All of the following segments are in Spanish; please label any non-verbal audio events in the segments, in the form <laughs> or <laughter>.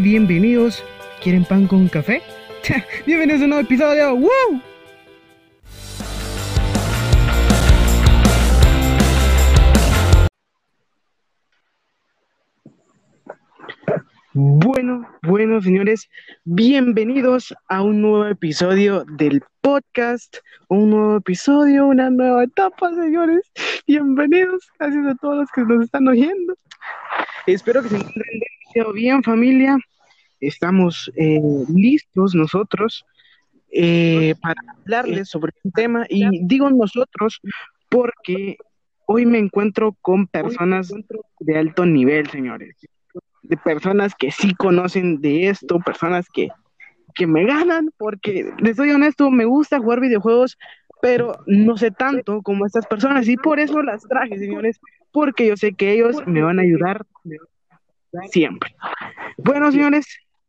bienvenidos. ¿Quieren pan con café? Bienvenidos a un nuevo episodio. ¡Woo! Bueno, bueno, señores, bienvenidos a un nuevo episodio del podcast, un nuevo episodio, una nueva etapa, señores. Bienvenidos, gracias a todos los que nos están oyendo. Espero que se encuentren bien, familia. Estamos eh, listos nosotros eh, para hablarles sobre un tema y digo nosotros porque hoy me encuentro con personas de alto nivel, señores de personas que sí conocen de esto, personas que, que me ganan, porque les soy honesto, me gusta jugar videojuegos, pero no sé tanto como estas personas y por eso las traje, señores, porque yo sé que ellos me van a ayudar siempre. Bueno, señores,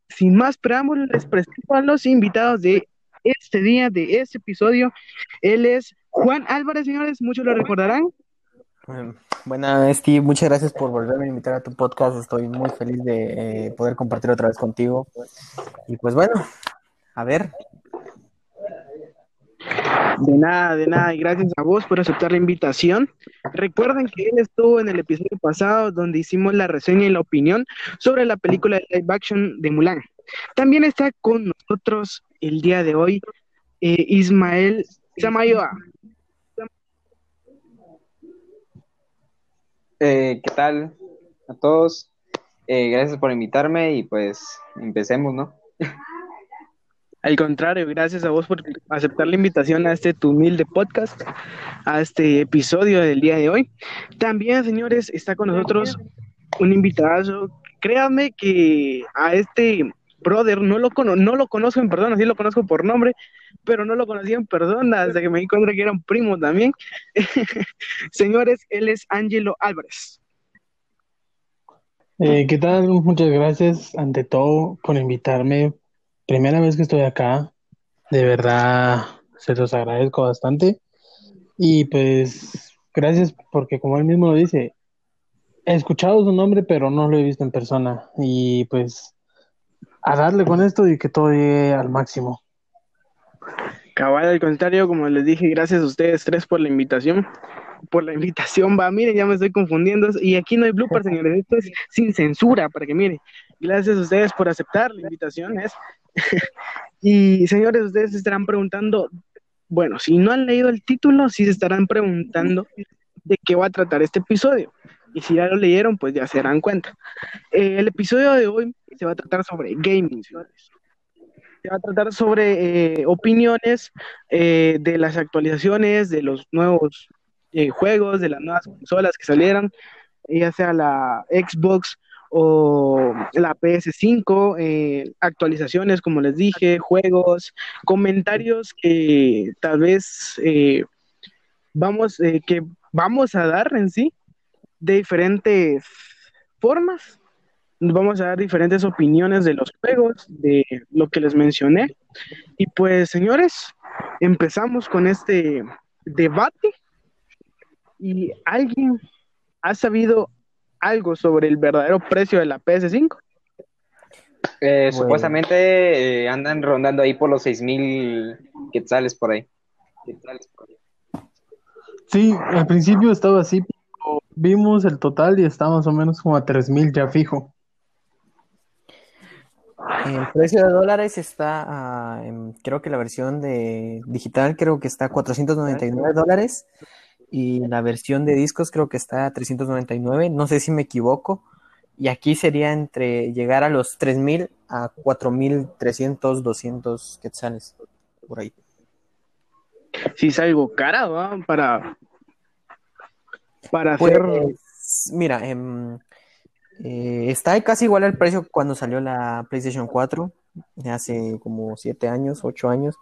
sin más preámbulos, les presento a los invitados de este día, de este episodio. Él es Juan Álvarez, señores, muchos lo recordarán. Buenas, Steve, muchas gracias por volverme a invitar a tu podcast. Estoy muy feliz de eh, poder compartir otra vez contigo. Y pues bueno, a ver. De nada, de nada, y gracias a vos por aceptar la invitación. Recuerden que él estuvo en el episodio pasado donde hicimos la reseña y la opinión sobre la película de live action de Mulan. También está con nosotros el día de hoy eh, Ismael Samayoa. Eh, ¿Qué tal a todos? Eh, gracias por invitarme y pues empecemos, ¿no? <laughs> Al contrario, gracias a vos por aceptar la invitación a este tu humilde podcast, a este episodio del día de hoy. También, señores, está con nosotros un invitado. Créanme que a este brother no lo, no lo conozco en persona, sí lo conozco por nombre, pero no lo conocí en persona hasta que me di que era un primo también. <laughs> señores, él es Angelo Álvarez. Eh, ¿Qué tal? Muchas gracias ante todo por invitarme primera vez que estoy acá. De verdad, se los agradezco bastante. Y pues, gracias porque como él mismo lo dice, he escuchado su nombre, pero no lo he visto en persona. Y pues, a darle con esto y que todo llegue al máximo. Cabal, al contrario, como les dije, gracias a ustedes tres por la invitación. Por la <laughs> invitación, va, miren, ya me estoy confundiendo. Y aquí no hay blooper, señores, esto es sin censura, para que miren. Gracias a ustedes por aceptar la invitación. ¿es? Y señores, ustedes se estarán preguntando, bueno, si no han leído el título, sí se estarán preguntando de qué va a tratar este episodio. Y si ya lo leyeron, pues ya se darán cuenta. Eh, el episodio de hoy se va a tratar sobre gaming, señores. Se va a tratar sobre eh, opiniones eh, de las actualizaciones, de los nuevos juegos, de las nuevas consolas que salieran, ya sea la Xbox o la PS5, eh, actualizaciones, como les dije, juegos, comentarios que tal vez eh, vamos, eh, que vamos a dar en sí de diferentes formas. Vamos a dar diferentes opiniones de los juegos, de lo que les mencioné. Y pues, señores, empezamos con este debate. ¿Y alguien ha sabido algo sobre el verdadero precio de la PS5? Eh, supuestamente eh, andan rondando ahí por los 6000 quetzales por ahí. por ahí. Sí, al principio estaba así, pero vimos el total y está más o menos como a 3000 ya fijo. El precio de dólares está, creo que la versión de digital creo que está a 499 dólares y la versión de discos creo que está a 399, no sé si me equivoco, y aquí sería entre llegar a los 3000 a 4300, 200 quetzales, por ahí. Sí, es algo cara, ¿va? Para, para pues, hacer... Mira, em, eh, está casi igual al precio cuando salió la PlayStation 4, hace como 7 años, 8 años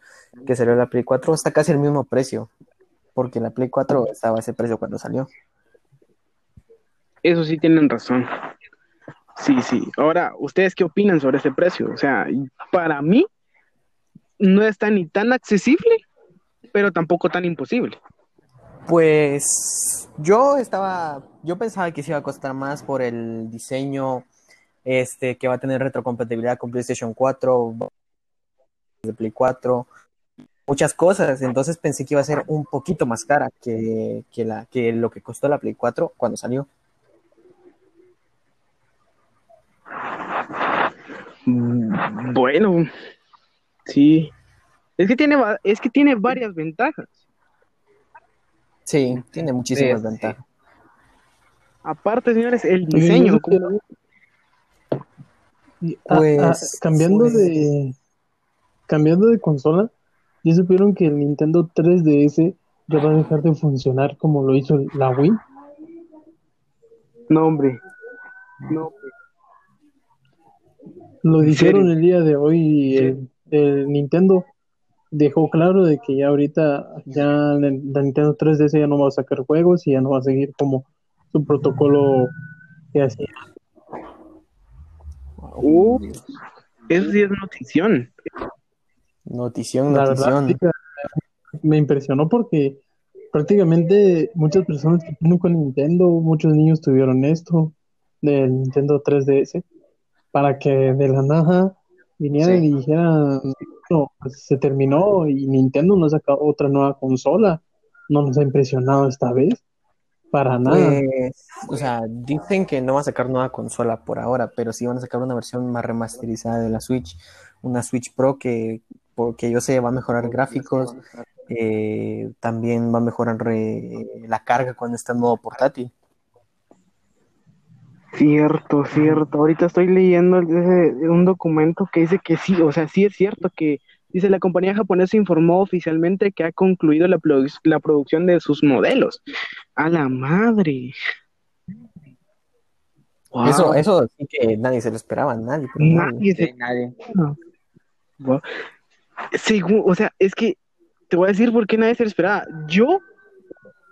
que salió la Play 4, está casi el mismo precio porque la Play 4 estaba a ese precio cuando salió. Eso sí tienen razón. Sí, sí. Ahora, ¿ustedes qué opinan sobre ese precio? O sea, para mí no está ni tan accesible, pero tampoco tan imposible. Pues yo estaba, yo pensaba que se iba a costar más por el diseño este, que va a tener retrocompatibilidad con PlayStation 4, de Play 4, muchas cosas. Entonces pensé que iba a ser un poquito más cara que, que, la, que lo que costó la Play 4 cuando salió. Mm, bueno, sí. Es que tiene, es que tiene varias ventajas. Sí, tiene muchísimas ventajas. Aparte, señores, el diseño. Pues, cambiando de cambiando de consola, ¿ya supieron que el Nintendo 3DS ya va a dejar de funcionar como lo hizo la Wii? No, hombre. No, Lo dijeron el día de hoy el, el, Nintendo dejó claro de que ya ahorita ya la Nintendo 3DS ya no va a sacar juegos y ya no va a seguir como su protocolo que hacía. Uh, eso sí es notición. Notición, notición. me impresionó porque prácticamente muchas personas que tienen con Nintendo, muchos niños tuvieron esto del Nintendo 3DS para que de la nada vinieran y dijeran, no, pues se terminó y Nintendo no saca otra nueva consola. No nos ha impresionado esta vez. Para nada. Pues, o sea, dicen que no va a sacar nueva consola por ahora, pero sí van a sacar una versión más remasterizada de la Switch, una Switch Pro que, porque yo sé, va a mejorar gráficos, eh, también va a mejorar la carga cuando está en modo portátil. Cierto, cierto. Ahorita estoy leyendo un documento que dice que sí, o sea, sí es cierto que Dice, la compañía japonesa informó oficialmente que ha concluido la, la producción de sus modelos. A la madre. Eso, eso sí que nadie se lo esperaba, nadie. Nadie, se... nadie. Según, o sea, es que te voy a decir por qué nadie se lo esperaba. Yo,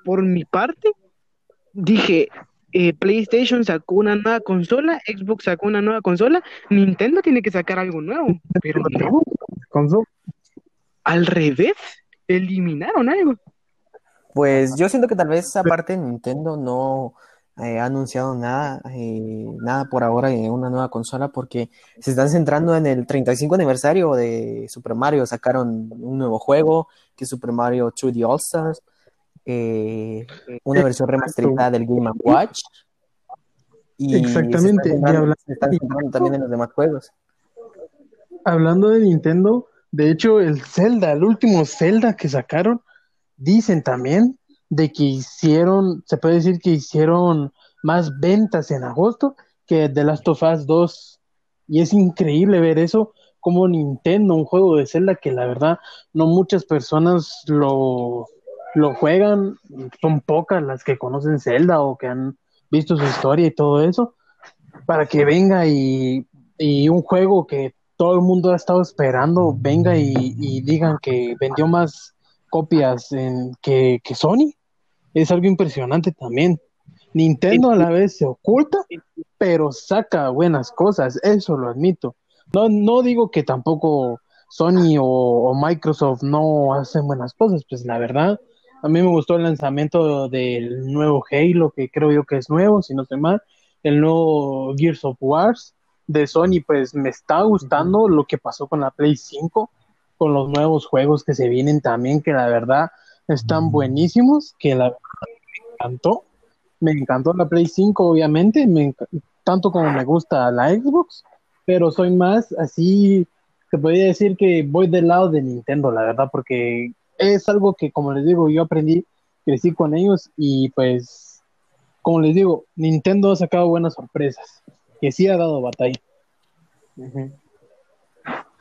por mi parte, dije, eh, PlayStation sacó una nueva consola, Xbox sacó una nueva consola, Nintendo tiene que sacar algo nuevo, pero no. Al revés, eliminaron algo. Pues yo siento que tal vez aparte Nintendo no eh, ha anunciado nada, eh, nada por ahora en una nueva consola porque se están centrando en el 35 aniversario de Super Mario. Sacaron un nuevo juego que es Super Mario 2D All Stars, eh, una versión remasterizada del Game Watch. Y Exactamente. Se están centrando también en los demás juegos hablando de Nintendo, de hecho, el Zelda, el último Zelda que sacaron, dicen también de que hicieron, se puede decir que hicieron más ventas en agosto que The Last of Us 2. Y es increíble ver eso, como Nintendo, un juego de Zelda que la verdad no muchas personas lo, lo juegan, son pocas las que conocen Zelda o que han visto su historia y todo eso, para que venga y, y un juego que todo el mundo ha estado esperando venga y, digan que vendió más copias en, que, Sony. Es algo impresionante también. Nintendo a la vez se oculta, pero saca buenas cosas, eso lo admito. No, no digo que tampoco Sony o, Microsoft no hacen buenas cosas, pues la verdad, a mí me gustó el lanzamiento del nuevo Halo, que creo yo que es nuevo, si no estoy mal, el nuevo Gears of Wars, de Sony, pues me está gustando lo que pasó con la Play 5, con los nuevos juegos que se vienen también, que la verdad están buenísimos, que la verdad me encantó. Me encantó la Play 5, obviamente, me tanto como me gusta la Xbox, pero soy más así, se podría decir que voy del lado de Nintendo, la verdad, porque es algo que, como les digo, yo aprendí, crecí con ellos y pues, como les digo, Nintendo ha sacado buenas sorpresas que sí ha dado batalla.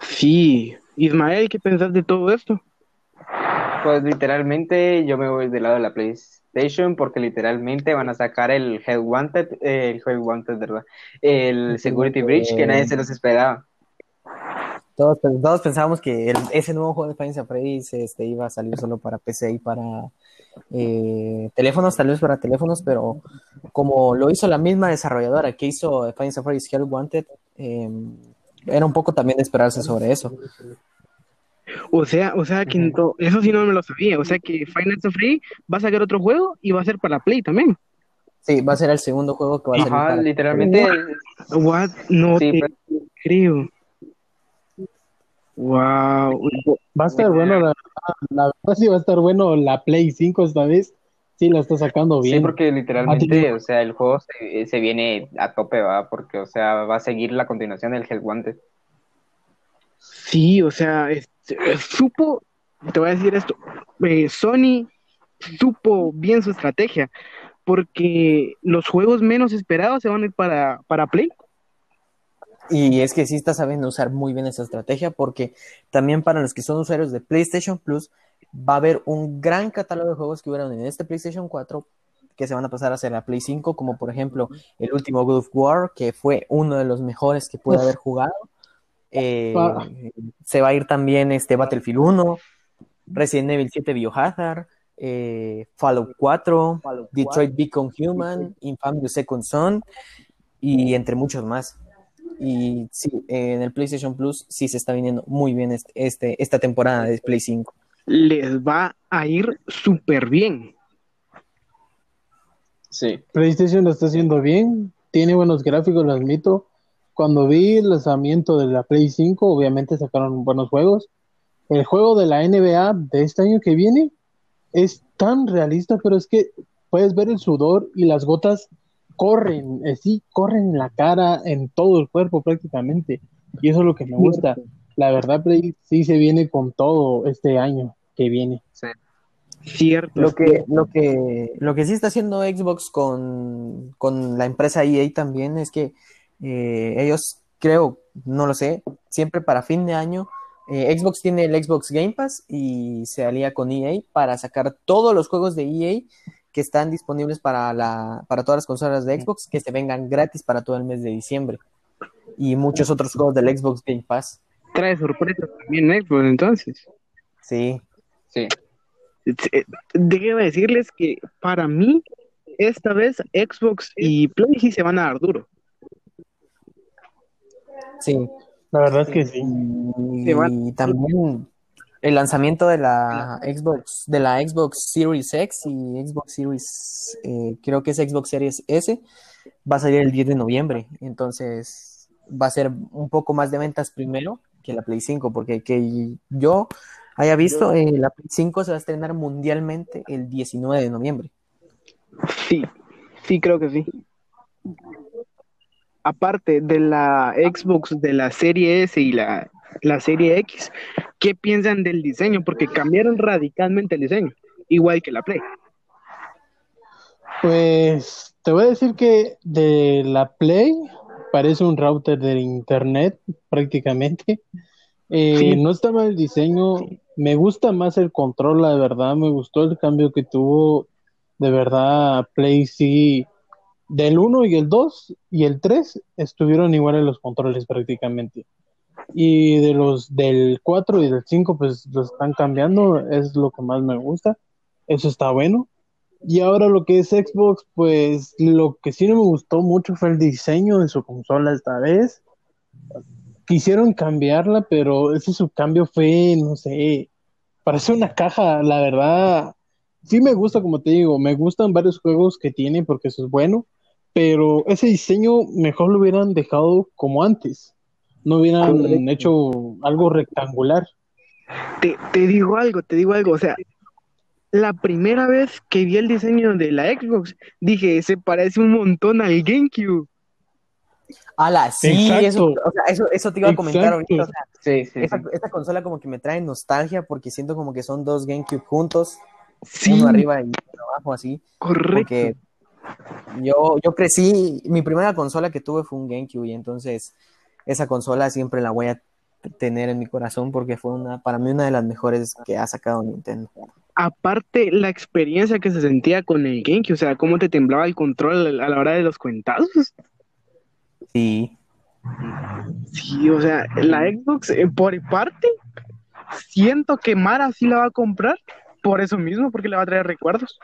Sí, Ismael, ¿qué pensás de todo esto? Pues literalmente yo me voy del lado de la PlayStation porque literalmente van a sacar el Hell Wanted, eh, el Hell Wanted, ¿verdad? El Security Breach que nadie se los esperaba. Todos, todos pensábamos que ese nuevo juego de Final Fantasy este, iba a salir solo para PC y para eh, teléfonos, tal vez para teléfonos, pero como lo hizo la misma desarrolladora que hizo Final Fantasy Hell Wanted, em, era un poco también de esperarse sobre eso. O sea, o sea que eso sí no me lo sabía. O sea que Final Fantasy va a sacar otro juego y va a ser para Play también. Sí, va a ser el segundo juego que va a salir. Ajá, para- literalmente. What? No Sí, te pero- creo. Wow. Va a estar bueno, la, la verdad sí va a estar bueno la Play 5 esta vez. Sí, la está sacando bien. Sí, porque literalmente, tenido- o sea, el juego se, se viene a tope, va, porque, o sea, va a seguir la continuación del Hell Wanted. Sí, o sea, este, eh, supo, te voy a decir esto, eh, Sony supo bien su estrategia, porque los juegos menos esperados se van a ir para, para Play. Y es que sí está sabiendo usar muy bien esa estrategia porque también para los que son usuarios de PlayStation Plus va a haber un gran catálogo de juegos que hubieron en este PlayStation 4 que se van a pasar a hacer la Play 5, como por ejemplo el último God of War, que fue uno de los mejores que pude haber jugado. Eh, Ah. se va a ir también este Battlefield 1, Resident Evil 7 Biohazard, eh, Fallout 4, Detroit Become Human, Infamous Second Son y entre muchos más. Y sí, en el PlayStation Plus sí se está viniendo muy bien este, este- esta temporada de Play 5. Les va a ir súper bien. Sí. PlayStation lo está haciendo bien, tiene buenos gráficos, lo admito. Cuando vi el lanzamiento de la Play 5, obviamente sacaron buenos juegos. El juego de la NBA de este año que viene es tan realista, pero es que puedes ver el sudor y las gotas corren, eh, sí, corren en la cara, en todo el cuerpo prácticamente. Y eso es lo que me gusta. La verdad, Play sí se viene con todo este año que viene. Cierto. Lo que, lo que, lo que sí está haciendo Xbox con, con la empresa EA también es que eh, ellos, creo, no lo sé, siempre para fin de año, eh, Xbox tiene el Xbox Game Pass y se alía con EA para sacar todos los juegos de EA que están disponibles para, la, para todas las consolas de Xbox, que se vengan gratis para todo el mes de diciembre. Y muchos otros juegos del Xbox Game Pass. Trae sorpresas también Xbox, entonces. Sí, Sí. Eh, Déjeme decirles que para mí, esta vez Xbox y Play sí se van a dar duro. sí. La verdad es que sí. Y también el lanzamiento de la Xbox, de la Xbox Series X y Xbox Series, eh, creo que es Xbox Series S, va a salir el 10 de noviembre. Entonces va a ser un poco más de ventas primero que la Play 5, porque que yo haya visto, eh, la Play 5 se va a estrenar mundialmente el 19 de noviembre. Sí, sí creo que sí. Aparte de la Xbox de la serie S y la, la serie X, ¿qué piensan del diseño? Porque cambiaron radicalmente el diseño, igual que la Play. Pues te voy a decir que de la Play parece un router de internet prácticamente. Eh, Sí. No está mal el diseño, me gusta más el control, la verdad, me gustó el cambio que tuvo. De verdad, Play sí, del 1 y el 2 y el 3 estuvieron iguales los controles prácticamente. Y de los del 4 y del 5 pues los están cambiando, es lo que más me gusta. Eso está bueno. Y ahora lo que es Xbox, pues lo que sí no me gustó mucho fue el diseño de su consola esta vez. Quisieron cambiarla, pero ese su cambio fue, no sé, parece una caja, la verdad. Sí me gusta, como te digo, me gustan varios juegos que tiene porque eso es bueno, pero ese diseño mejor lo hubieran dejado como antes. No hubieran hecho algo rectangular. Te, te digo algo, te digo algo, o sea, la primera vez que vi el diseño de la Xbox, dije, se parece un montón al GameCube. ¡Hala! Sí, eso, o sea, eso, eso te iba a comentar Exacto. ahorita. o sea, Sí, sí. esta, esta consola como que me trae nostalgia porque siento como que son dos GameCube juntos, Sí, uno arriba y otro abajo así, correcto. porque yo, yo crecí, mi primera consola que tuve fue un GameCube y entonces esa consola siempre la voy a tener en mi corazón porque fue una, para mí una de las mejores que ha sacado Nintendo. Aparte, la experiencia que se sentía con el GameCube, o sea, cómo te temblaba el control a la hora de los cuentazos. Sí, Sí, o sea, la Xbox, eh, por parte, siento que Mara sí la va a comprar por eso mismo, porque le va a traer recuerdos.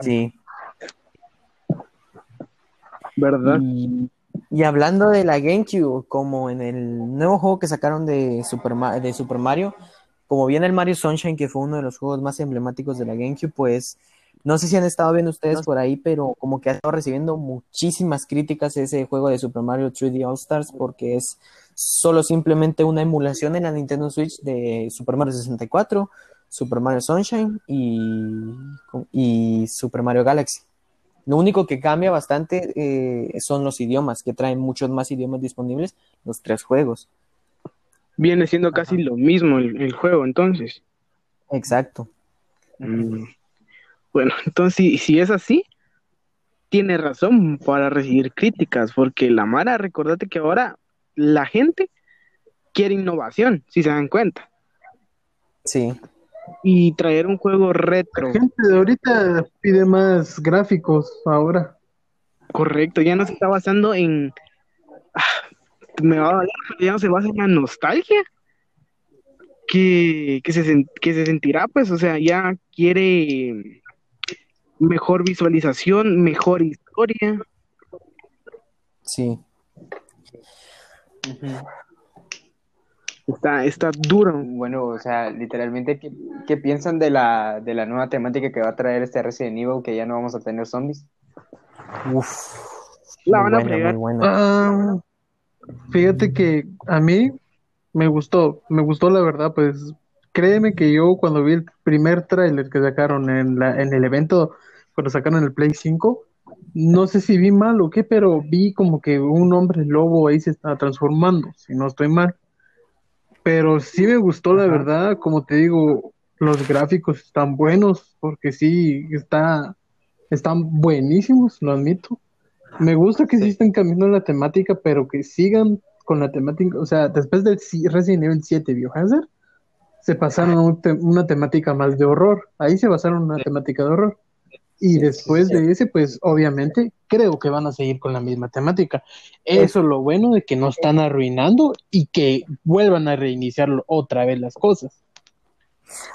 sí. ¿Verdad? Y, y hablando de la GameCube, como en el nuevo juego que sacaron de Super, de Super Mario, como viene el Mario Sunshine, que fue uno de los juegos más emblemáticos de la GameCube, pues No sé si han estado viendo ustedes por ahí, pero como que ha estado recibiendo muchísimas críticas ese juego de Super Mario 3D All Stars porque es solo simplemente una emulación en la Nintendo Switch de Super Mario 64, Super Mario Sunshine y Super Mario Galaxy. Lo único que cambia bastante eh, son los idiomas, que traen muchos más idiomas disponibles los tres juegos. Viene siendo casi lo mismo el, el juego, entonces. Exacto. Mm. Bueno, <laughs> entonces si, si es así, tiene razón para recibir críticas, porque la Mara, recordate que ahora la gente quiere innovación, si se dan cuenta. Sí. Y traer un juego retro. La gente de ahorita pide más gráficos ahora. Correcto, ya no se está basando en. ah, me va a pero ya no se basa en la nostalgia. Que, que, se, que se sentirá, pues, o sea, ya quiere mejor visualización, mejor historia. Sí. Está, está duro. Bueno, o sea, literalmente, ¿qué, qué piensan de la, de la nueva temática que va a traer este Resident Evil, que ya no vamos a tener zombies? Uf. La van a buena, fregar. Ah, fíjate que a mí me gustó, me gustó la verdad, pues créeme que yo cuando vi el primer tráiler que sacaron en la, en el evento, cuando sacaron el Play 5, no sé si vi mal o qué, pero vi como que un hombre lobo ahí se estaba transformando, si no estoy mal. Pero sí me gustó, la verdad, como te digo, los gráficos están buenos, porque sí, está, están buenísimos, lo admito. Me gusta que sí estén cambiando la temática, pero que sigan con la temática, o sea, después del si- Resident Evil 7 Biohazard, se pasaron a un te- una temática más de horror, ahí se basaron en una temática de horror. Y después de ese, pues obviamente creo que van a seguir con la misma temática. Eso es lo bueno de que no están arruinando y que vuelvan a reiniciar otra vez las cosas.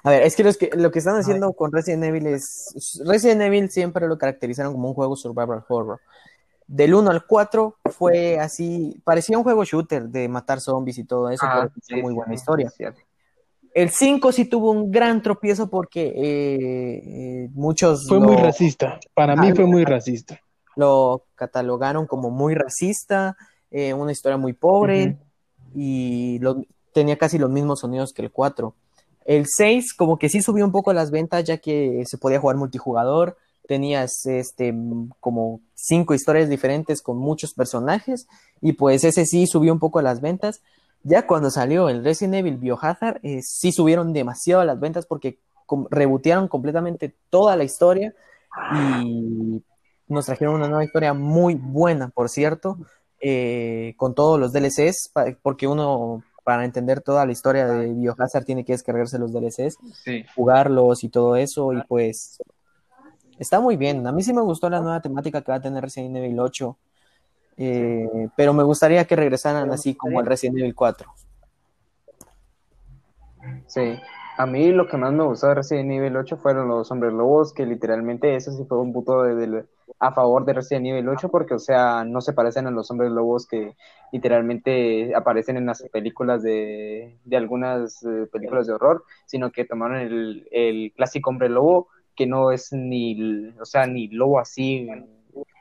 A ver, es que, los que lo que están haciendo con Resident Evil es. Resident Evil siempre lo caracterizaron como un juego survival horror. Del 1 al 4 fue así, parecía un juego shooter de matar zombies y todo eso, Ah, pero sí, muy sí, buena sí, historia. cierto. El 5 sí tuvo un gran tropiezo porque eh, eh, muchos Fue lo, muy racista, para mí fue muy racista. lo catalogaron como muy racista, eh, una historia muy pobre y lo- tenía casi los mismos sonidos que el 4. El 6 como que sí subió un poco las ventas ya que se podía jugar multijugador, tenías este como cinco historias diferentes con muchos personajes y pues ese sí subió un poco las ventas. Ya cuando salió el Resident Evil Biohazard, eh, sí subieron demasiado las ventas porque com- rebotearon completamente toda la historia y nos trajeron una nueva historia muy buena, por cierto, eh, con todos los DLCs, porque uno para entender toda la historia de Biohazard tiene que descargarse los DLCs, Sí. jugarlos y todo eso, y pues está muy bien. A mí sí me gustó la nueva temática que va a tener Resident Evil 8, eh, pero me gustaría que regresaran así como el Resident Evil 4. Sí, a mí lo que más me gustó de Resident Evil 8 fueron los hombres lobos, que literalmente eso sí fue un punto de- de- a favor de Resident Evil 8, porque, o sea, no se parecen a los hombres lobos que literalmente aparecen en las películas de, de algunas eh, películas de horror, sino que tomaron el, el clásico hombre lobo, que no es ni, o sea, ni lobo así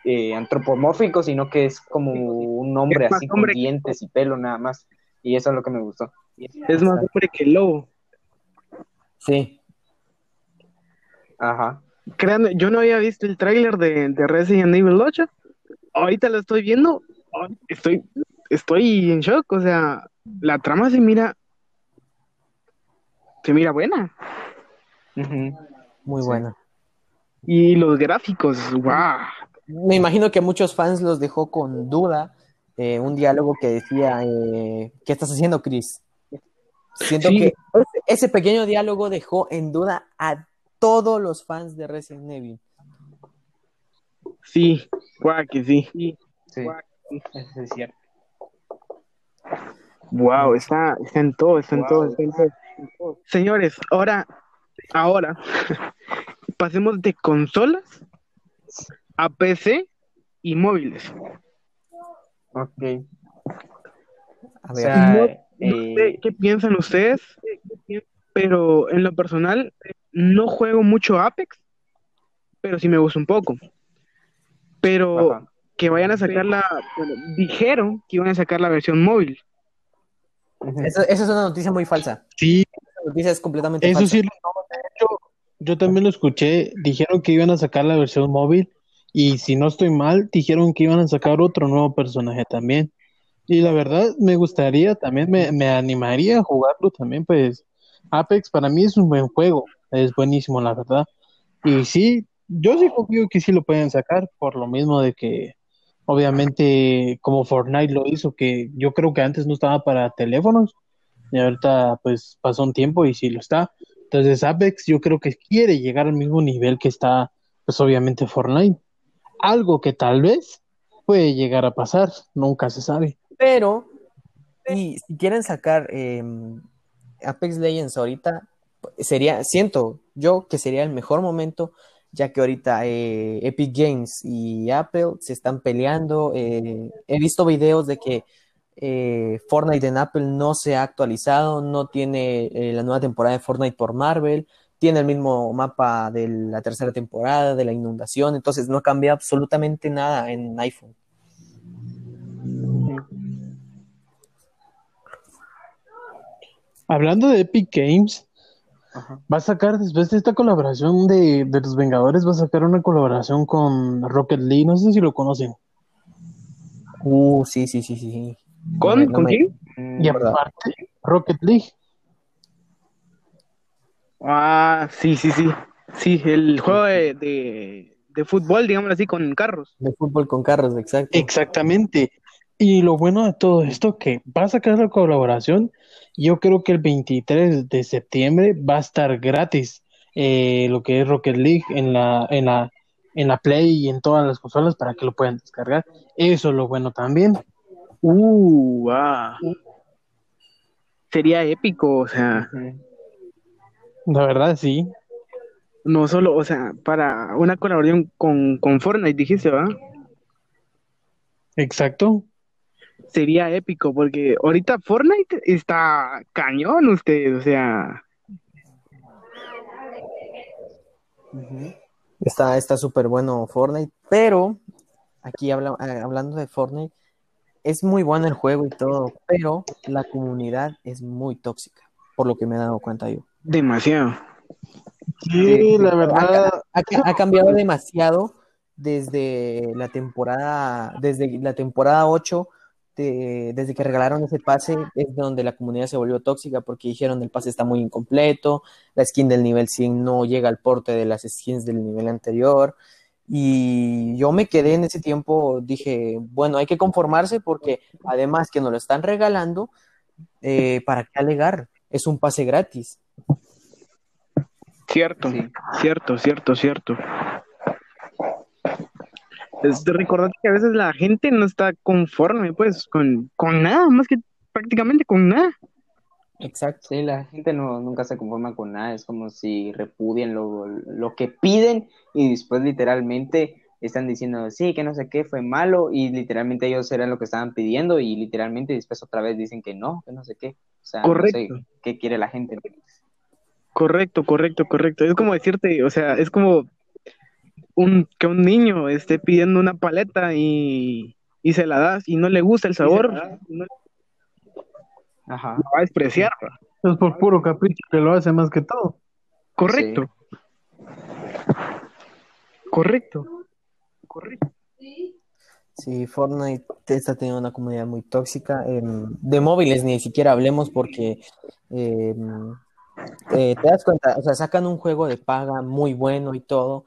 eh, antropomórfico, sino que es como un hombre así con hombre que- dientes y pelo nada más, y eso es lo que me gustó. Es más hombre que el lobo. Sí, Ajá. Créanme, yo no había visto el tráiler de, de Resident Evil 8. Ahorita lo estoy viendo. Estoy, estoy en shock. O sea, la trama se mira. Se mira buena. Muy Sí. buena. Y los gráficos, wow. Me imagino que muchos fans los dejó con duda eh, un diálogo que decía, eh, ¿qué estás haciendo, Chris? Siento Sí. que ese, pequeño diálogo dejó en duda a todos los fans de Resident Evil. Sí, guau, que sí. Sí, eso es cierto. Wow, está, está en todo, está en todo, está en todo. Señores, ahora, ahora, <laughs> pasemos de consolas a PC y móviles. Ok. A O ver, sea, No- eh, sé qué piensan ustedes, pero en lo personal no juego mucho Apex, pero sí me gusta un poco. Pero Ajá. que vayan a sacar la, bueno, dijeron que iban a sacar la versión móvil. Eso, eso es una noticia muy falsa. Sí, noticia es completamente eso falsa. sí, hecho, yo también lo escuché, dijeron que iban a sacar la versión móvil y si no estoy mal, dijeron que iban a sacar otro nuevo personaje también. Y la verdad, me gustaría, también me, me animaría a jugarlo también, pues Apex para mí es un buen juego, es buenísimo, la verdad. Y sí, yo sí confío que sí lo pueden sacar, por lo mismo de que, obviamente, como Fortnite lo hizo, que yo creo que antes no estaba para teléfonos, y ahorita pues pasó un tiempo y sí lo está. Entonces Apex yo creo que quiere llegar al mismo nivel que está, pues obviamente Fortnite. Algo que tal vez puede llegar a pasar, nunca se sabe. Pero, y si quieren sacar eh, Apex Legends ahorita, sería, siento yo que sería el mejor momento, ya que ahorita eh, Epic Games y Apple se están peleando. eh, he visto videos de que eh, Fortnite en Apple no se ha actualizado, no tiene eh, la nueva temporada de Fortnite por Marvel, tiene el mismo mapa de la tercera temporada, de la inundación, entonces no cambia absolutamente nada en iPhone. Hablando de Epic Games, Ajá. va a sacar después de esta colaboración de, de los Vengadores, va a sacar una colaboración con Rocket League, no sé si lo conocen. Uh, sí, sí, sí, sí. ¿Con? No me- no ¿Con me- quién? Mm, Y verdad. aparte, Rocket League. Ah, sí, sí, sí. Sí, el juego de, de, de fútbol, digámoslo así, con carros. De fútbol con carros, exacto. Exactamente. Y lo bueno de todo esto que va a sacar la colaboración, yo creo que el 23 de septiembre va a estar gratis eh, lo que es Rocket League en la, en la, en la Play y en todas las consolas para que lo puedan descargar. Eso es lo bueno también. Uh, ah. Sería épico, o sea. La verdad, sí. no solo, o sea, para una colaboración con, con Fortnite, dijiste, ¿va? Exacto. Sería épico, porque ahorita Fortnite está cañón, usted, o sea, Ujú. Está está súper bueno Fortnite, pero aquí habla- eh, hablando de Fortnite, es muy bueno el juego y todo, pero la comunidad es muy tóxica, por lo que me he dado cuenta yo. Demasiado. Sí, la verdad. Ha, ha <laughs> cambiado demasiado desde la temporada, desde la temporada 8, de- desde que regalaron ese pase, es donde la comunidad se volvió tóxica porque dijeron el pase está muy incompleto, la skin del nivel 100 no llega al porte de las skins del nivel anterior. Y yo me quedé en ese tiempo, dije, bueno, hay que conformarse porque además que nos lo están regalando, eh, ¿para qué alegar? Es un pase gratis. Cierto, Sí. cierto, cierto, cierto. Es de recordar que a veces la gente no está conforme, pues, con, con nada, más que prácticamente con nada. Exacto. Sí, la gente no, nunca se conforma con nada, es como si repudian lo, lo que piden y después literalmente están diciendo, sí, que no sé qué, fue malo y literalmente ellos eran lo que estaban pidiendo y literalmente después otra vez dicen que no, que no sé qué. O sea, no Correcto. sé qué quiere la gente. Correcto, correcto, correcto. Es como decirte, o sea, es como un, que un niño esté pidiendo una paleta y, y se la das y no le gusta el sabor, no Ajá. va a despreciar. Es por puro capricho que lo hace más que todo. Correcto. Correcto. Correcto. Sí, Fortnite está teniendo una comunidad muy tóxica. em, de móviles ni siquiera hablemos porque em, eh, te das cuenta, o sea, sacan un juego de paga muy bueno y todo,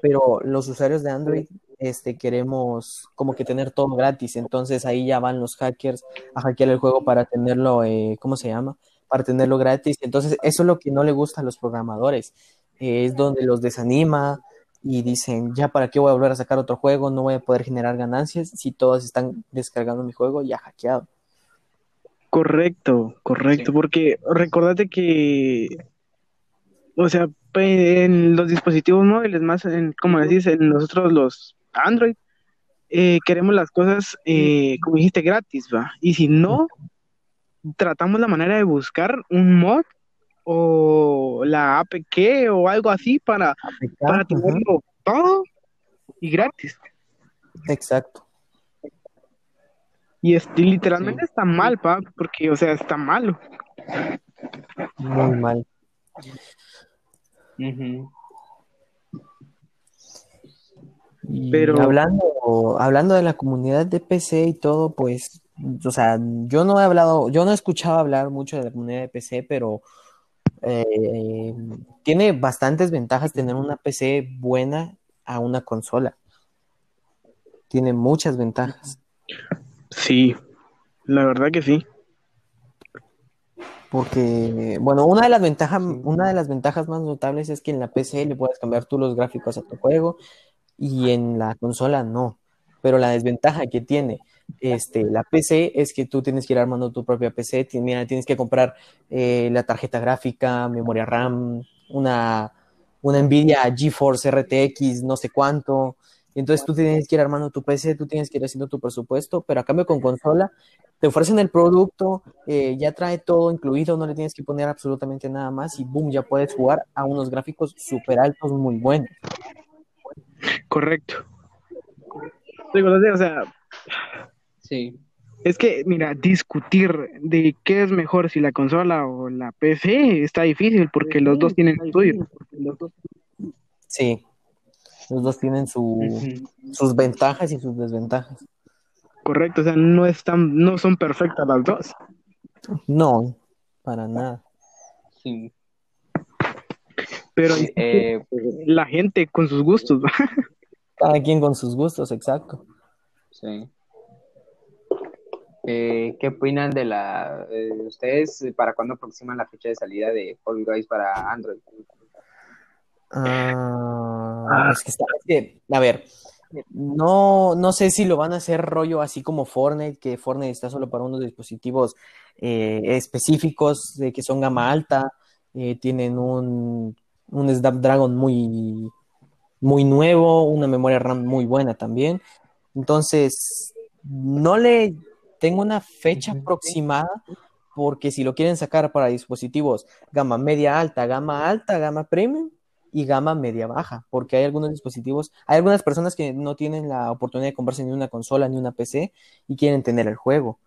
pero los usuarios de Android este, queremos como que tener todo gratis. Entonces ahí ya van los hackers a hackear el juego para tenerlo, eh, ¿cómo se llama? Para tenerlo gratis. Entonces eso es lo que no le gusta a los programadores. Eh, es donde los desanima y dicen, ya para qué voy a volver a sacar otro juego, no voy a poder generar ganancias si todos están descargando mi juego ya hackeado. Correcto, correcto, Sí. porque recordate que, o sea, en los dispositivos móviles, más en, como decís, en nosotros los Android, eh, queremos las cosas, eh, como dijiste, gratis, ¿va? Y si no, tratamos la manera de buscar un mod o la APK o algo así para, para Ujú. tenerlo, todo y gratis. Exacto. Y, este, literalmente está mal, pa, porque, o sea, está malo. Muy mal. Pero- hablando, hablando de la comunidad de PC y todo, pues, o sea, yo no he hablado, yo no he escuchado hablar mucho de la comunidad de PC, pero eh, tiene bastantes ventajas tener una PC buena a una consola. Tiene muchas ventajas, Sí, la verdad que sí. porque, bueno, una de las ventajas, una de las ventajas más notables es que en la PC le puedes cambiar tú los gráficos a tu juego y en la consola no. Pero la desventaja que tiene este, la PC es que tú tienes que ir armando tu propia PC, ti- mira, tienes que comprar eh, la tarjeta gráfica, memoria RAM, una, una Nvidia GeForce RTX, no sé cuánto. Y entonces tú tienes que ir armando tu PC, tú tienes que ir haciendo tu presupuesto, pero a cambio con consola te ofrecen el producto, eh, ya trae todo incluido, no le tienes que poner absolutamente nada más y boom, ya puedes jugar a unos gráficos súper altos, muy buenos. Correcto. Digo, o sea, o sea, Sí. es que, mira, discutir de qué es mejor, si la consola o la PC, está difícil porque los dos tienen suyo. Sí, los dos tienen su, sus ventajas y sus desventajas. Correcto, o sea, no están, no son perfectas las dos. No, para nada. Sí. Pero Sí, eh, la gente con sus gustos. Cada quien con sus gustos, exacto. Sí. Eh, ¿qué opinan de la... eh, ¿Ustedes eh, para cuándo aproximan la fecha de salida de Fall Guys para Android? Ah, es que está, es que, a ver, no, no sé si lo van a hacer rollo así como Fortnite, que Fortnite está solo para unos dispositivos eh, específicos de que son gama alta, eh, tienen un, un Snapdragon muy, muy nuevo, una memoria RAM muy buena también. Entonces, no le tengo una fecha aproximada porque si lo quieren sacar para dispositivos gama media alta, gama alta, gama premium y gama media baja, porque hay algunos dispositivos, hay algunas personas que no tienen la oportunidad de comprarse ni una consola ni una PC y quieren tener el juego.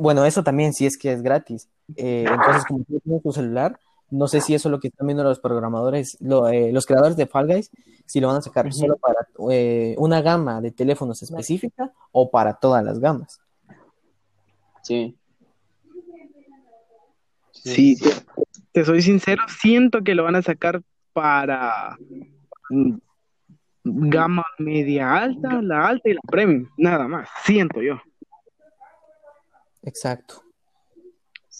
Bueno, eso también sí es que es gratis. Eh, entonces, como tú tienes tu celular, no sé si eso es lo que están viendo los programadores, lo, eh, los creadores de Fall Guys, si lo van a sacar solo para eh, una gama de teléfonos específica o para todas las gamas. Sí. Sí, te, te soy sincero, siento que lo van a sacar para mm, gama media alta, la alta y la premium, nada más, siento yo. Exacto.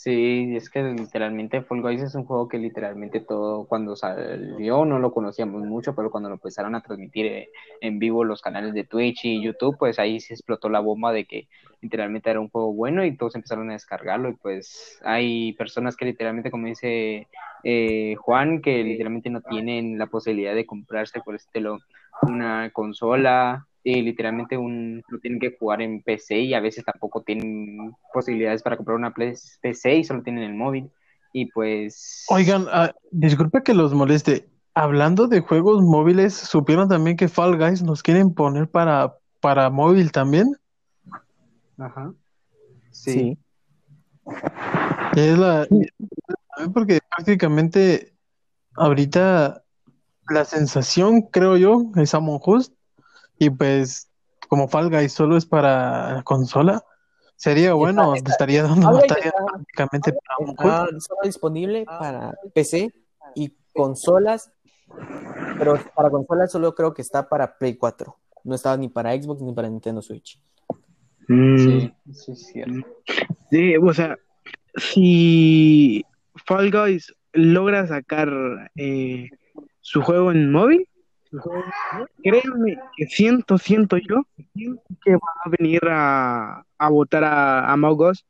Sí, es que literalmente Fall Guys es un juego que literalmente todo, cuando salió no lo conocíamos mucho, pero cuando lo empezaron a transmitir eh, en vivo los canales de Twitch y YouTube, pues ahí se explotó la bomba de que literalmente era un juego bueno y todos empezaron a descargarlo y pues hay personas que literalmente, como dice eh, Juan, que literalmente no tienen la posibilidad de comprarse por estilo una consola y literalmente un, lo tienen que jugar en PC y a veces tampoco tienen posibilidades para comprar una PC y solo tienen el móvil. Y pues... Oigan, ah, disculpe que los moleste. Hablando de juegos móviles, ¿supieron también que Fall Guys nos quieren poner para, para móvil también? Ajá. Sí. Sí. Es la, porque prácticamente ahorita la sensación, creo yo, es Among Us. Y pues, como Fall Guys solo es para consola, sería bueno, está- estaría dando batalla prácticamente para Among Us. Está solo disponible para PC y consolas, pero para consolas solo creo que está para Play 4. No estaba ni para Xbox ni para Nintendo Switch. Mm, Sí, sí, es cierto. sí, o sea, si Fall Guys logra sacar eh, su juego en móvil, créanme que siento, siento yo que va a venir a, a votar a, a Among Us.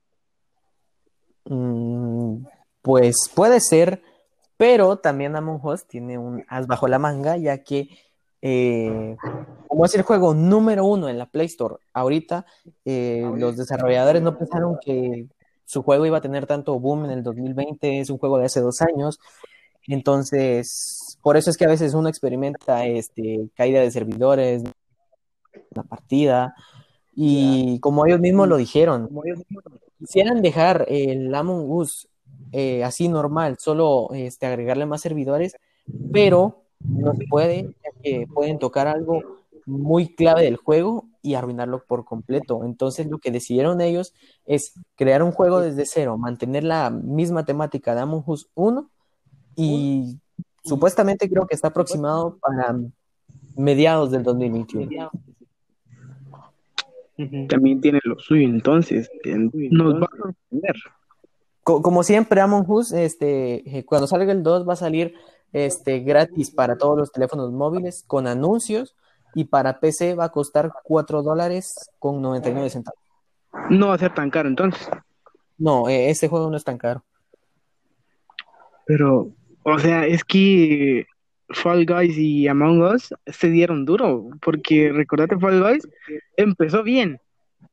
Mm, pues puede ser, pero también Among Us tiene un as bajo la manga, ya que eh, como es el juego número uno en la Play Store ahorita, eh, los desarrolladores no pensaron que su juego iba a tener tanto boom en el 2020, es un juego de hace dos años, Entonces, por eso es que a veces uno experimenta este, caída de servidores, la partida, y como ellos mismos lo dijeron, quisieran dejar el Among Us eh, así normal, solo este, agregarle más servidores, pero no se puede, ya que pueden tocar algo muy clave del juego y arruinarlo por completo. Entonces lo que decidieron ellos es crear un juego desde cero, mantener la misma temática de Among Us 1 y supuestamente creo que está aproximado para mediados del 2021. También tiene lo suyo, entonces nos va a sorprender. Como siempre, Among Us, este, eh, cuando salga el 2 va a salir este, gratis para todos los teléfonos móviles con anuncios y para PC va a costar 4 dólares con 99 centavos. No va a ser tan caro entonces. No, eh, este juego no es tan caro. Pero, o sea, es que Fall Guys y Among Us se dieron duro, porque recordate Fall Guys empezó bien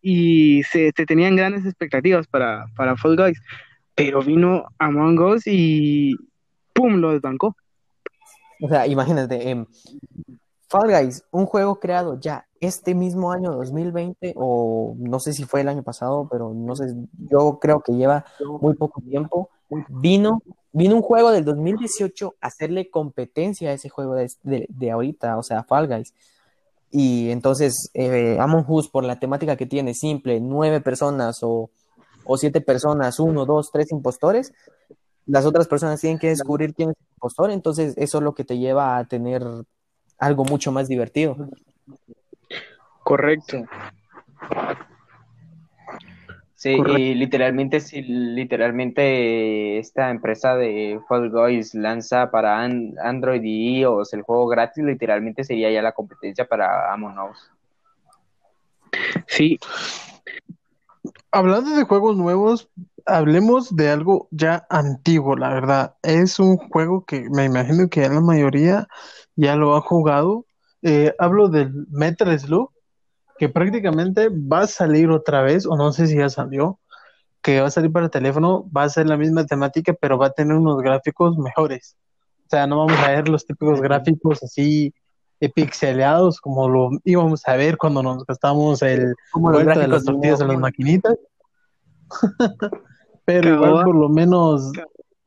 y se, tenían grandes expectativas para, para Fall Guys, pero vino Among Us y ¡pum! lo desbancó. O sea, imagínate, eh, Fall Guys, un juego creado ya este mismo año 2020, o no sé si fue el año pasado, pero no sé, yo creo que lleva muy poco tiempo, vino, vino un juego del 2018 a hacerle competencia a ese juego de, ahorita, o sea, Fall Guys. Y entonces, eh, Among Us, por la temática que tiene, simple, nueve personas o, o siete personas, uno, dos, tres impostores, las otras personas tienen que descubrir quién es el impostor, entonces eso es lo que te lleva a tener algo mucho más divertido. Correcto. Sí, y literalmente, si literalmente esta empresa de Fall Guys lanza para Android y iOS el juego gratis, literalmente sería ya la competencia para Among Us. Sí. Hablando de juegos nuevos, hablemos de algo ya antiguo, la verdad. Es un juego que me imagino que ya la mayoría ya lo ha jugado. Eh, hablo del Metal Slug, que prácticamente va a salir otra vez, o no sé si ya salió, que va a salir para el teléfono, va a ser la misma temática, pero va a tener unos gráficos mejores. O sea, no vamos a ver los típicos gráficos así pixeleados como lo íbamos a ver cuando nos gastamos el de las tortillas en las maquinitas. <laughs> pero igual por lo menos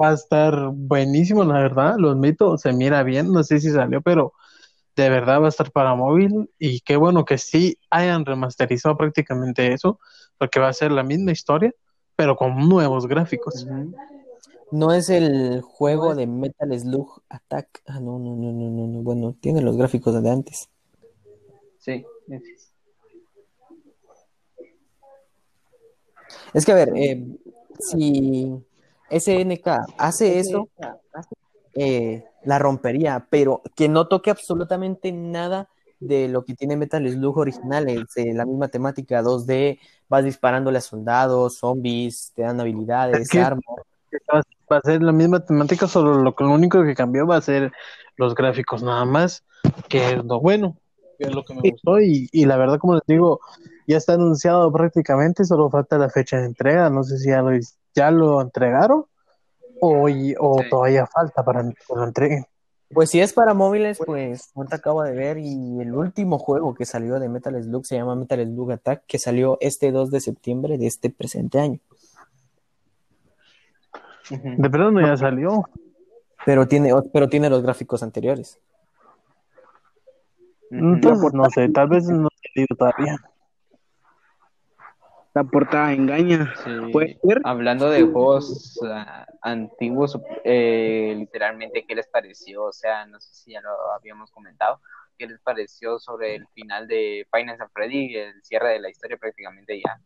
va a estar buenísimo, la verdad. Lo admito, se mira bien, no sé si salió, pero de verdad va a estar para móvil y qué bueno que sí hayan remasterizado prácticamente eso, porque va a ser la misma historia, pero con nuevos gráficos. No es el juego de Metal Slug Attack. Ah, no, no, no, no, no, Bueno, tiene los gráficos de antes. Sí. Es que a ver, eh, si SNK hace eso, eh, la rompería, pero que no toque absolutamente nada de lo que tiene Metal Slug original, la misma temática 2D, vas disparándole a soldados, zombies, te dan habilidades, armas. Va a ser la misma temática, solo lo, lo único que cambió va a ser los gráficos nada más, que es lo bueno, que es lo que me gustó, y, y la verdad, como les digo, ya está anunciado prácticamente, solo falta la fecha de entrega, no sé si ya lo, ya lo entregaron o, o todavía falta para que lo entreguen. Pues si es para móviles, pues no te acabo de ver y el último juego que salió de Metal Slug se llama Metal Slug Attack, que salió este 2 de septiembre de este presente año. De verdad no ya salió. Pero tiene, pero tiene los gráficos anteriores. Entonces, no sé, tal vez no he salido todavía la portada engaña. Hablando de juegos ah, antiguos, eh, literalmente, ¿qué les pareció? O sea, no sé si ya lo habíamos comentado. ¿Qué les pareció sobre el final de Finance and Freddy? El cierre de la historia prácticamente ya.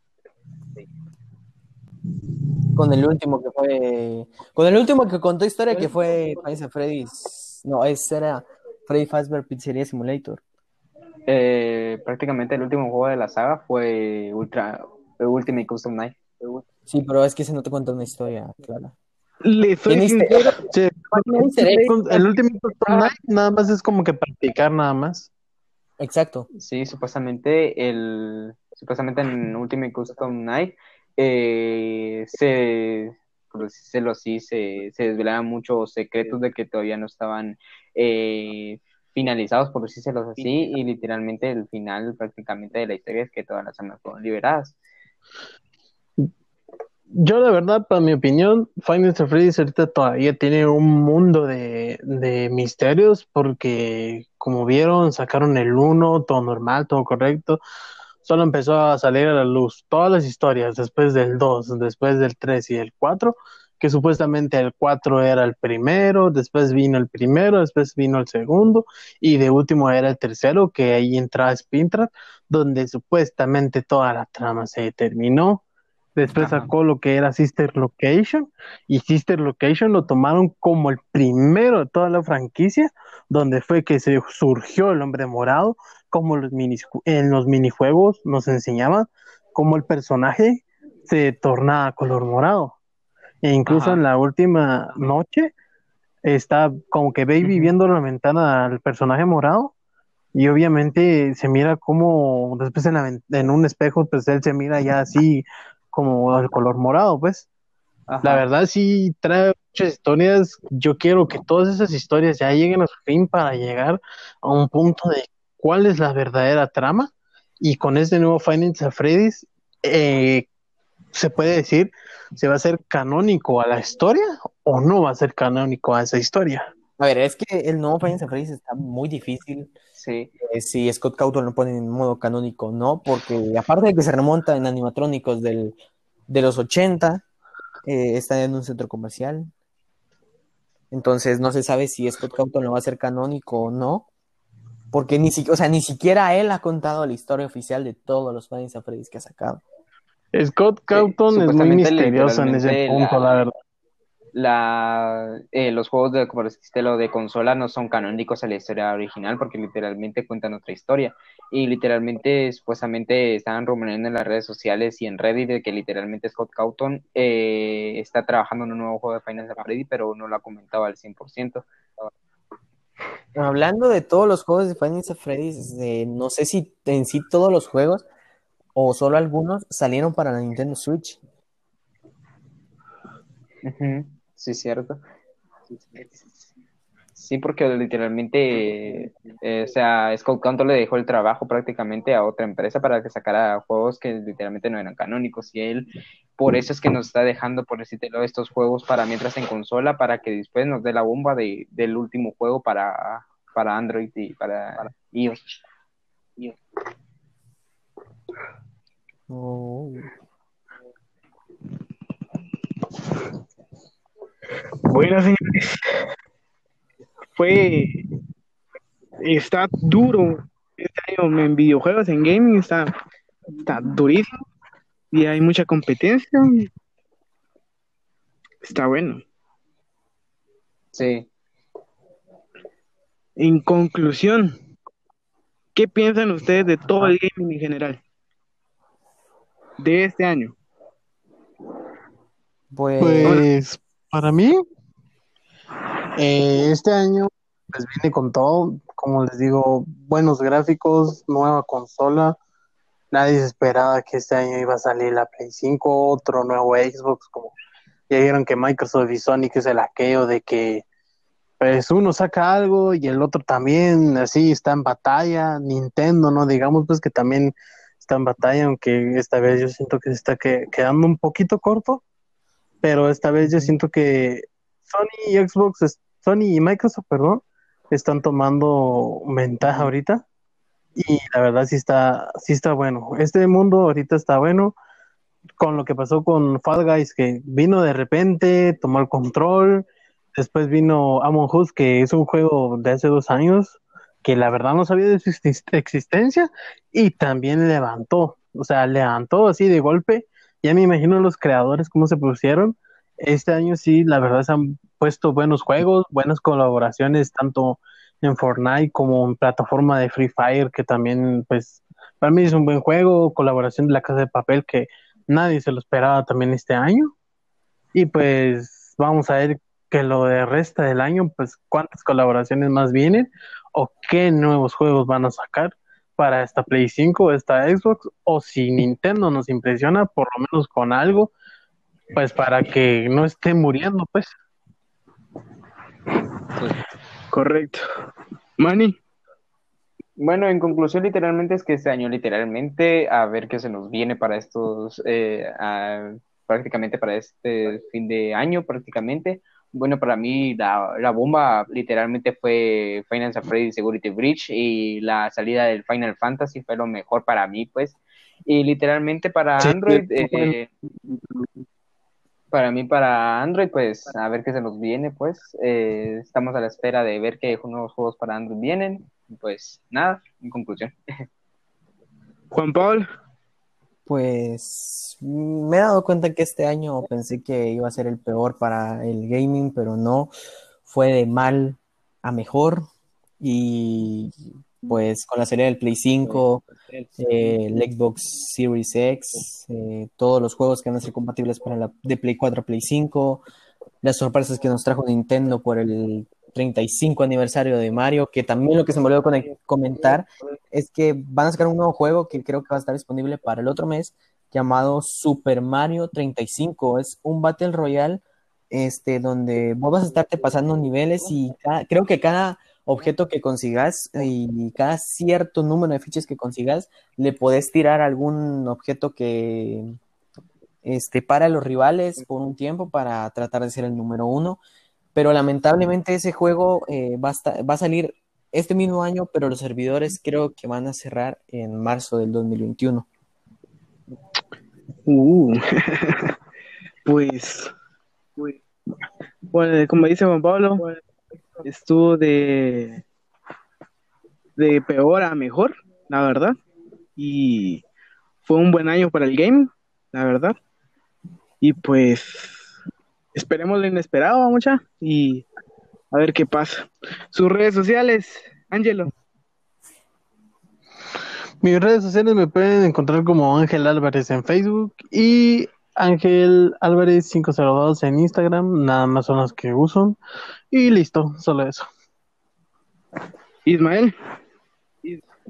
Con el último que fue. Con el último que contó historia que fue Finance and Freddy. No, ese era Freddy Fazbear Pizzeria Simulator. Eh, prácticamente el último juego de la saga fue Ultra Ultimate Custom Night. Sí, pero es que se no te cuenta una historia clara. Le soy sincero, el Ultimate Custom Night nada más es como que practicar nada más. Exacto. Sí, supuestamente el supuestamente en Ultimate Custom Night eh, se por decirlo así, se, se desvelaban muchos secretos de que todavía no estaban eh, finalizados, por decirlo así, y literalmente el final prácticamente de la historia es que todas las armas fueron liberadas. Yo, la verdad, para mi opinión, Final Fantasy ahorita todavía tiene un mundo de, de misterios porque, como vieron, sacaron el 1, todo normal, todo correcto. Solo empezó a salir a la luz todas las historias después del 2, después del 3 y el 4, que supuestamente el 4 era el primero, después vino el primero, después vino el segundo y de último era el tercero, que ahí entraba Spintrap, donde supuestamente toda la trama se terminó Después sacó lo que era Sister Location y Sister Location lo tomaron como el primero de toda la franquicia, donde fue que se surgió el hombre morado, como los mini, en los minijuegos nos enseñaban cómo el personaje se tornaba color morado. E incluso en la última noche está como que Baby viendo la ventana al personaje morado y obviamente se mira como después en, en un espejo pues él se mira ya así como el color morado, pues. La verdad sí trae muchas historias. Yo quiero que todas esas historias ya lleguen a su fin para llegar a un punto de cuál es la verdadera trama. Y con este nuevo Finance a Freddy's, eh, se puede decir, ¿se va a ser canónico a la historia o no va a ser canónico a esa historia? A ver, es que el nuevo a Freddy's está muy difícil Sí. Eh, si Scott Cawthon lo pone en modo canónico, no, porque aparte de que se remonta en animatrónicos del, de los 80, eh, está en un centro comercial. Entonces no se sabe si Scott Cawthon lo va a hacer canónico o no. Porque ni, o sea, ni siquiera él ha contado la historia oficial de todos los of Freddy's que ha sacado. Scott Cawthon es muy misterioso en ese punto, la verdad la, eh, los juegos de, como lo de consola no son canónicos a la historia original porque literalmente cuentan otra historia y literalmente supuestamente estaban rumoreando en las redes sociales y en Reddit de que literalmente Scott Cawthon eh, está trabajando en un nuevo juego de Final Fantasy pero no lo ha comentado al 100%. Hablando de todos los juegos de Final Fantasy, no sé si en sí todos los juegos o solo algunos salieron para la Nintendo Switch. Sí, cierto. Sí, porque literalmente, eh, o sea, Scott Canto le dejó el trabajo prácticamente a otra empresa para que sacara juegos que literalmente no eran canónicos y él, por eso es que nos está dejando, por decirlo, estos juegos para mientras en consola, para que después nos dé la bomba de, del último juego para, para Android y para, iOS. Oh. Bueno, señores, fue, está duro este año en videojuegos, en gaming, está, está durísimo y hay mucha competencia. Está bueno. Sí. En conclusión, ¿qué piensan ustedes de todo el gaming en general? De este año. Pues, para mí, eh, este año pues viene con todo, como les digo, buenos gráficos, nueva consola. Nadie se esperaba que este año iba a salir la Play 5, otro nuevo Xbox, como ya vieron que Microsoft y Sony que es el aqueo de que pues uno saca algo y el otro también, así está en batalla, Nintendo, ¿no? Digamos pues que también está en batalla, aunque esta vez yo siento que se está quedando un poquito corto, pero esta vez yo siento que Sony y Xbox, Sony y Microsoft, perdón, están tomando ventaja ahorita y la verdad sí está, sí está bueno. Este mundo ahorita está bueno con lo que pasó con Fall Guys, que vino de repente, tomó el control, después vino Among Us, que es un juego de hace dos años, que la verdad no sabía de su existencia y también levantó, o sea, levantó así de golpe ya me imagino los creadores cómo se pusieron. Este año sí, la verdad se han puesto buenos juegos, buenas colaboraciones, tanto en Fortnite como en plataforma de Free Fire, que también, pues, para mí es un buen juego, colaboración de la Casa de Papel, que nadie se lo esperaba también este año. Y pues vamos a ver que lo de resta del año, pues cuántas colaboraciones más vienen o qué nuevos juegos van a sacar para esta Play 5 o esta Xbox, o si Nintendo nos impresiona, por lo menos con algo pues para que no esté muriendo, pues. Correcto. Manny. Bueno, en conclusión, literalmente es que este año, literalmente, a ver qué se nos viene para estos, eh, a- prácticamente para este fin de año, prácticamente. Bueno, para mí la, la bomba literalmente fue Final Fantasy Security Breach y la salida del Final Fantasy fue lo mejor para mí, pues. Y literalmente para Sí, Android, eh, para mí, para Android, pues a ver qué se nos viene, pues. Eh, estamos a la espera de ver qué nuevos juegos para Android vienen. Pues nada, en conclusión. Juan Pablo. Pues mm, me he dado cuenta que este año pensé que iba a ser el peor para el gaming, pero no, fue de mal a mejor. Y pues con la salida del Play 5, eh, el Xbox Series X, eh, todos los juegos que van a ser compatibles para la de Play 4 a Play 5, las sorpresas que nos trajo Nintendo por el 35 aniversario de Mario, que también lo que se me olvidó comentar es que van a sacar un nuevo juego que creo que va a estar disponible para el otro mes, llamado Super Mario 35. Es un Battle Royale este, donde vos vas a estarte pasando niveles y creo que cada objeto que consigas y cada cierto número de fichas que consigas, le podés tirar algún objeto que este, para los rivales por un tiempo para tratar de ser el número uno. Pero lamentablemente ese juego eh, va, a salir este mismo año, pero los servidores creo que van a cerrar en marzo del 2021. Uh, <laughs> pues, bueno, como dice Juan Pablo, estuvo de, de peor a mejor, la verdad. Y fue un buen año para el game, la verdad. Y pues, esperemos lo inesperado, mucha, y a ver qué pasa. Sus redes sociales, Ángelo. Mis redes sociales me pueden encontrar como Ángel Álvarez en Facebook y Ángel Álvarez 502 en Instagram, nada más son las que uso. Y listo, solo eso. Ismael.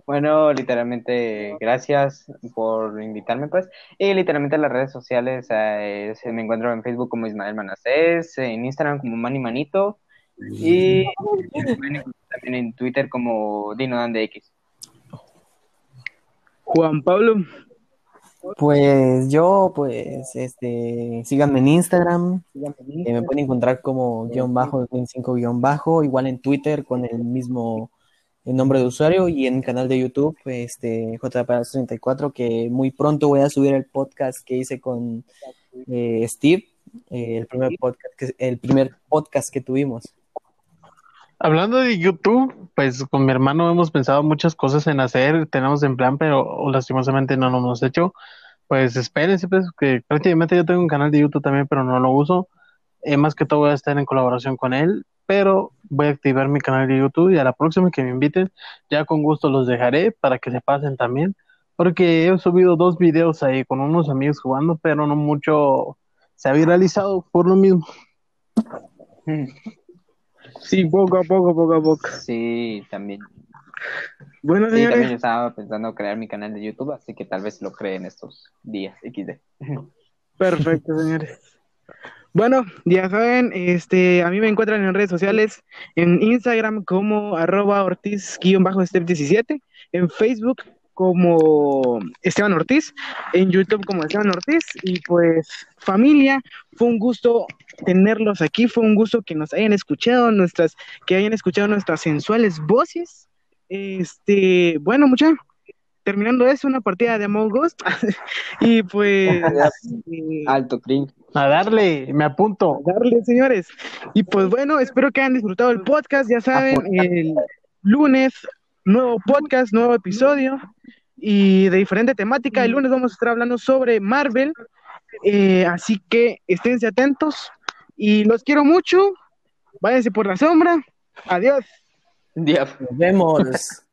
Bueno, literalmente, gracias por invitarme, pues. Y literalmente en las redes sociales eh, se me encuentro en Facebook como Ismael Manacés, en Instagram como Manny Manito y <laughs> también en Twitter como DinoDanDX. Juan Pablo. Pues yo, pues, este, síganme en Instagram, eh, me pueden encontrar como guion bajo, 25 guion bajo, igual en Twitter con el mismo el nombre de usuario y en el canal de YouTube, este, JP34, que muy pronto voy a subir el podcast que hice con eh, Steve, eh, el primer podcast que, el primer podcast que tuvimos. Hablando de YouTube, pues con mi hermano hemos pensado muchas cosas en hacer, tenemos en plan, pero lastimosamente no lo hemos hecho. Pues espérense, pues, que prácticamente yo tengo un canal de YouTube también, pero no lo uso. Eh, más que todo voy a estar en colaboración con él, pero voy a activar mi canal de YouTube y a la próxima que me inviten, ya con gusto los dejaré para que se pasen también, porque he subido dos videos ahí con unos amigos jugando, pero no mucho se ha viralizado por lo mismo. <laughs> Sí, poco a poco, poco a poco. Sí, también. Bueno, Sí, también estaba pensando crear mi canal de YouTube, así que tal vez lo cree en estos días XD. perfecto, señores. Bueno, ya saben, este, a mí me encuentran en redes sociales, en Instagram como arroba ortiz-step17, en Facebook como Esteban Ortiz, en YouTube como Esteban Ortiz, y pues familia, fue un gusto tenerlos aquí, fue un gusto que nos hayan escuchado, nuestras, que hayan escuchado nuestras sensuales voces. Este, bueno, mucha, terminando eso, una partida de Among Us, <laughs> y pues <laughs> eh, Alto cringe. A darle, me apunto. darle, señores. Y pues bueno, espero que hayan disfrutado el podcast. Ya saben, el lunes, nuevo podcast, nuevo episodio y de diferente temática. El lunes vamos a estar hablando sobre Marvel. Eh, así que esténse atentos y los quiero mucho. Váyanse por la sombra. Adiós. Diablo. Nos vemos. <laughs>